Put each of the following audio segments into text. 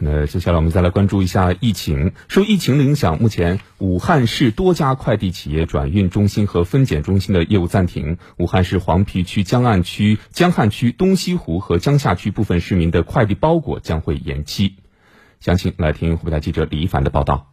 那接下来我们再来关注一下疫情。受疫情的影响，目前武汉市多家快递企业转运中心和分拣中心的业务暂停。武汉市黄陂区、江岸区、江汉区、东西湖和江夏区部分市民的快递包裹将会延期。详情来听湖北台记者李一凡的报道。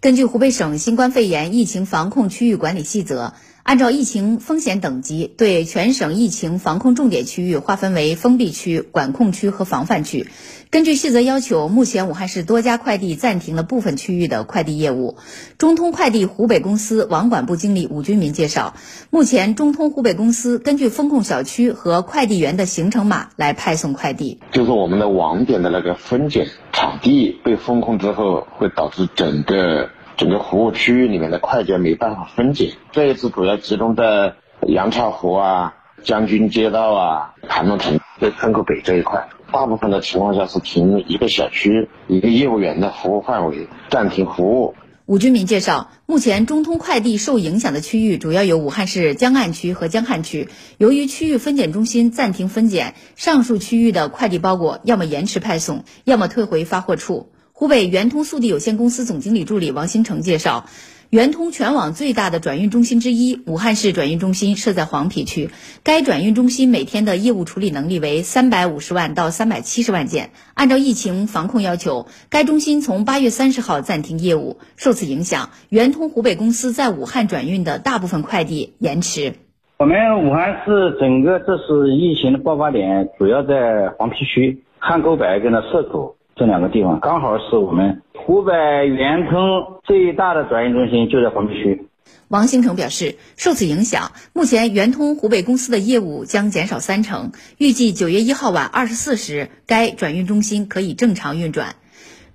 根据湖北省新冠肺炎疫情防控区域管理细则。按照疫情风险等级，对全省疫情防控重点区域划分为封闭区、管控区和防范区。根据细则要求，目前武汉市多家快递暂停了部分区域的快递业务。中通快递湖北公司网管部经理武军民介绍，目前中通湖北公司根据风控小区和快递员的行程码来派送快递。就是我们的网点的那个分拣场地被封控之后，会导致整个。整个服务区域里面的快件没办法分拣，这一次主要集中在杨岔湖啊、将军街道啊、盘龙城、在汉口北这一块。大部分的情况下是停一个小区、一个业务员的服务范围暂停服务。武军民介绍，目前中通快递受影响的区域主要有武汉市江岸区和江汉区。由于区域分拣中心暂停分拣，上述区域的快递包裹要么延迟派送，要么退回发货处。湖北圆通速递有限公司总经理助理王兴成介绍，圆通全网最大的转运中心之一武汉市转运中心设在黄陂区，该转运中心每天的业务处理能力为三百五十万到三百七十万件。按照疫情防控要求，该中心从八月三十号暂停业务。受此影响，圆通湖北公司在武汉转运的大部分快递延迟。我们武汉市整个这次疫情的爆发点主要在黄陂区汉沟北跟着社口。这两个地方刚好是我们湖北圆通最大的转运中心，就在黄陂区。王兴成表示，受此影响，目前圆通湖北公司的业务将减少三成。预计九月一号晚二十四时，该转运中心可以正常运转。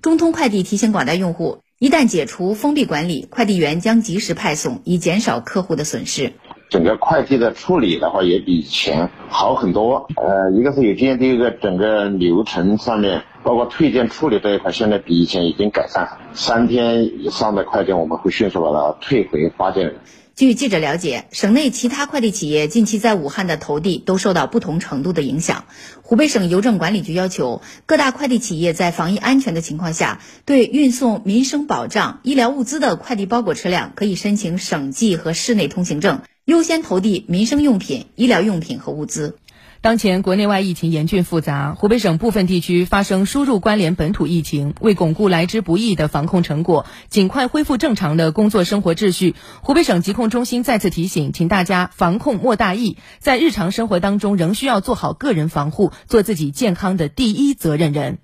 中通快递提醒广大用户，一旦解除封闭管理，快递员将及时派送，以减少客户的损失。整个快递的处理的话，也比以前好很多。呃，一个是有经验，第二个整个流程上面。包括退件处理这一块，现在比以前已经改善。三天以上的快件，我们会迅速把它退回发件人。据记者了解，省内其他快递企业近期在武汉的投递都受到不同程度的影响。湖北省邮政管理局要求各大快递企业在防疫安全的情况下，对运送民生保障、医疗物资的快递包裹车辆，可以申请省际和市内通行证，优先投递民生用品、医疗用品和物资。当前国内外疫情严峻复杂，湖北省部分地区发生输入关联本土疫情。为巩固来之不易的防控成果，尽快恢复正常的工作生活秩序，湖北省疾控中心再次提醒，请大家防控莫大意，在日常生活当中仍需要做好个人防护，做自己健康的第一责任人。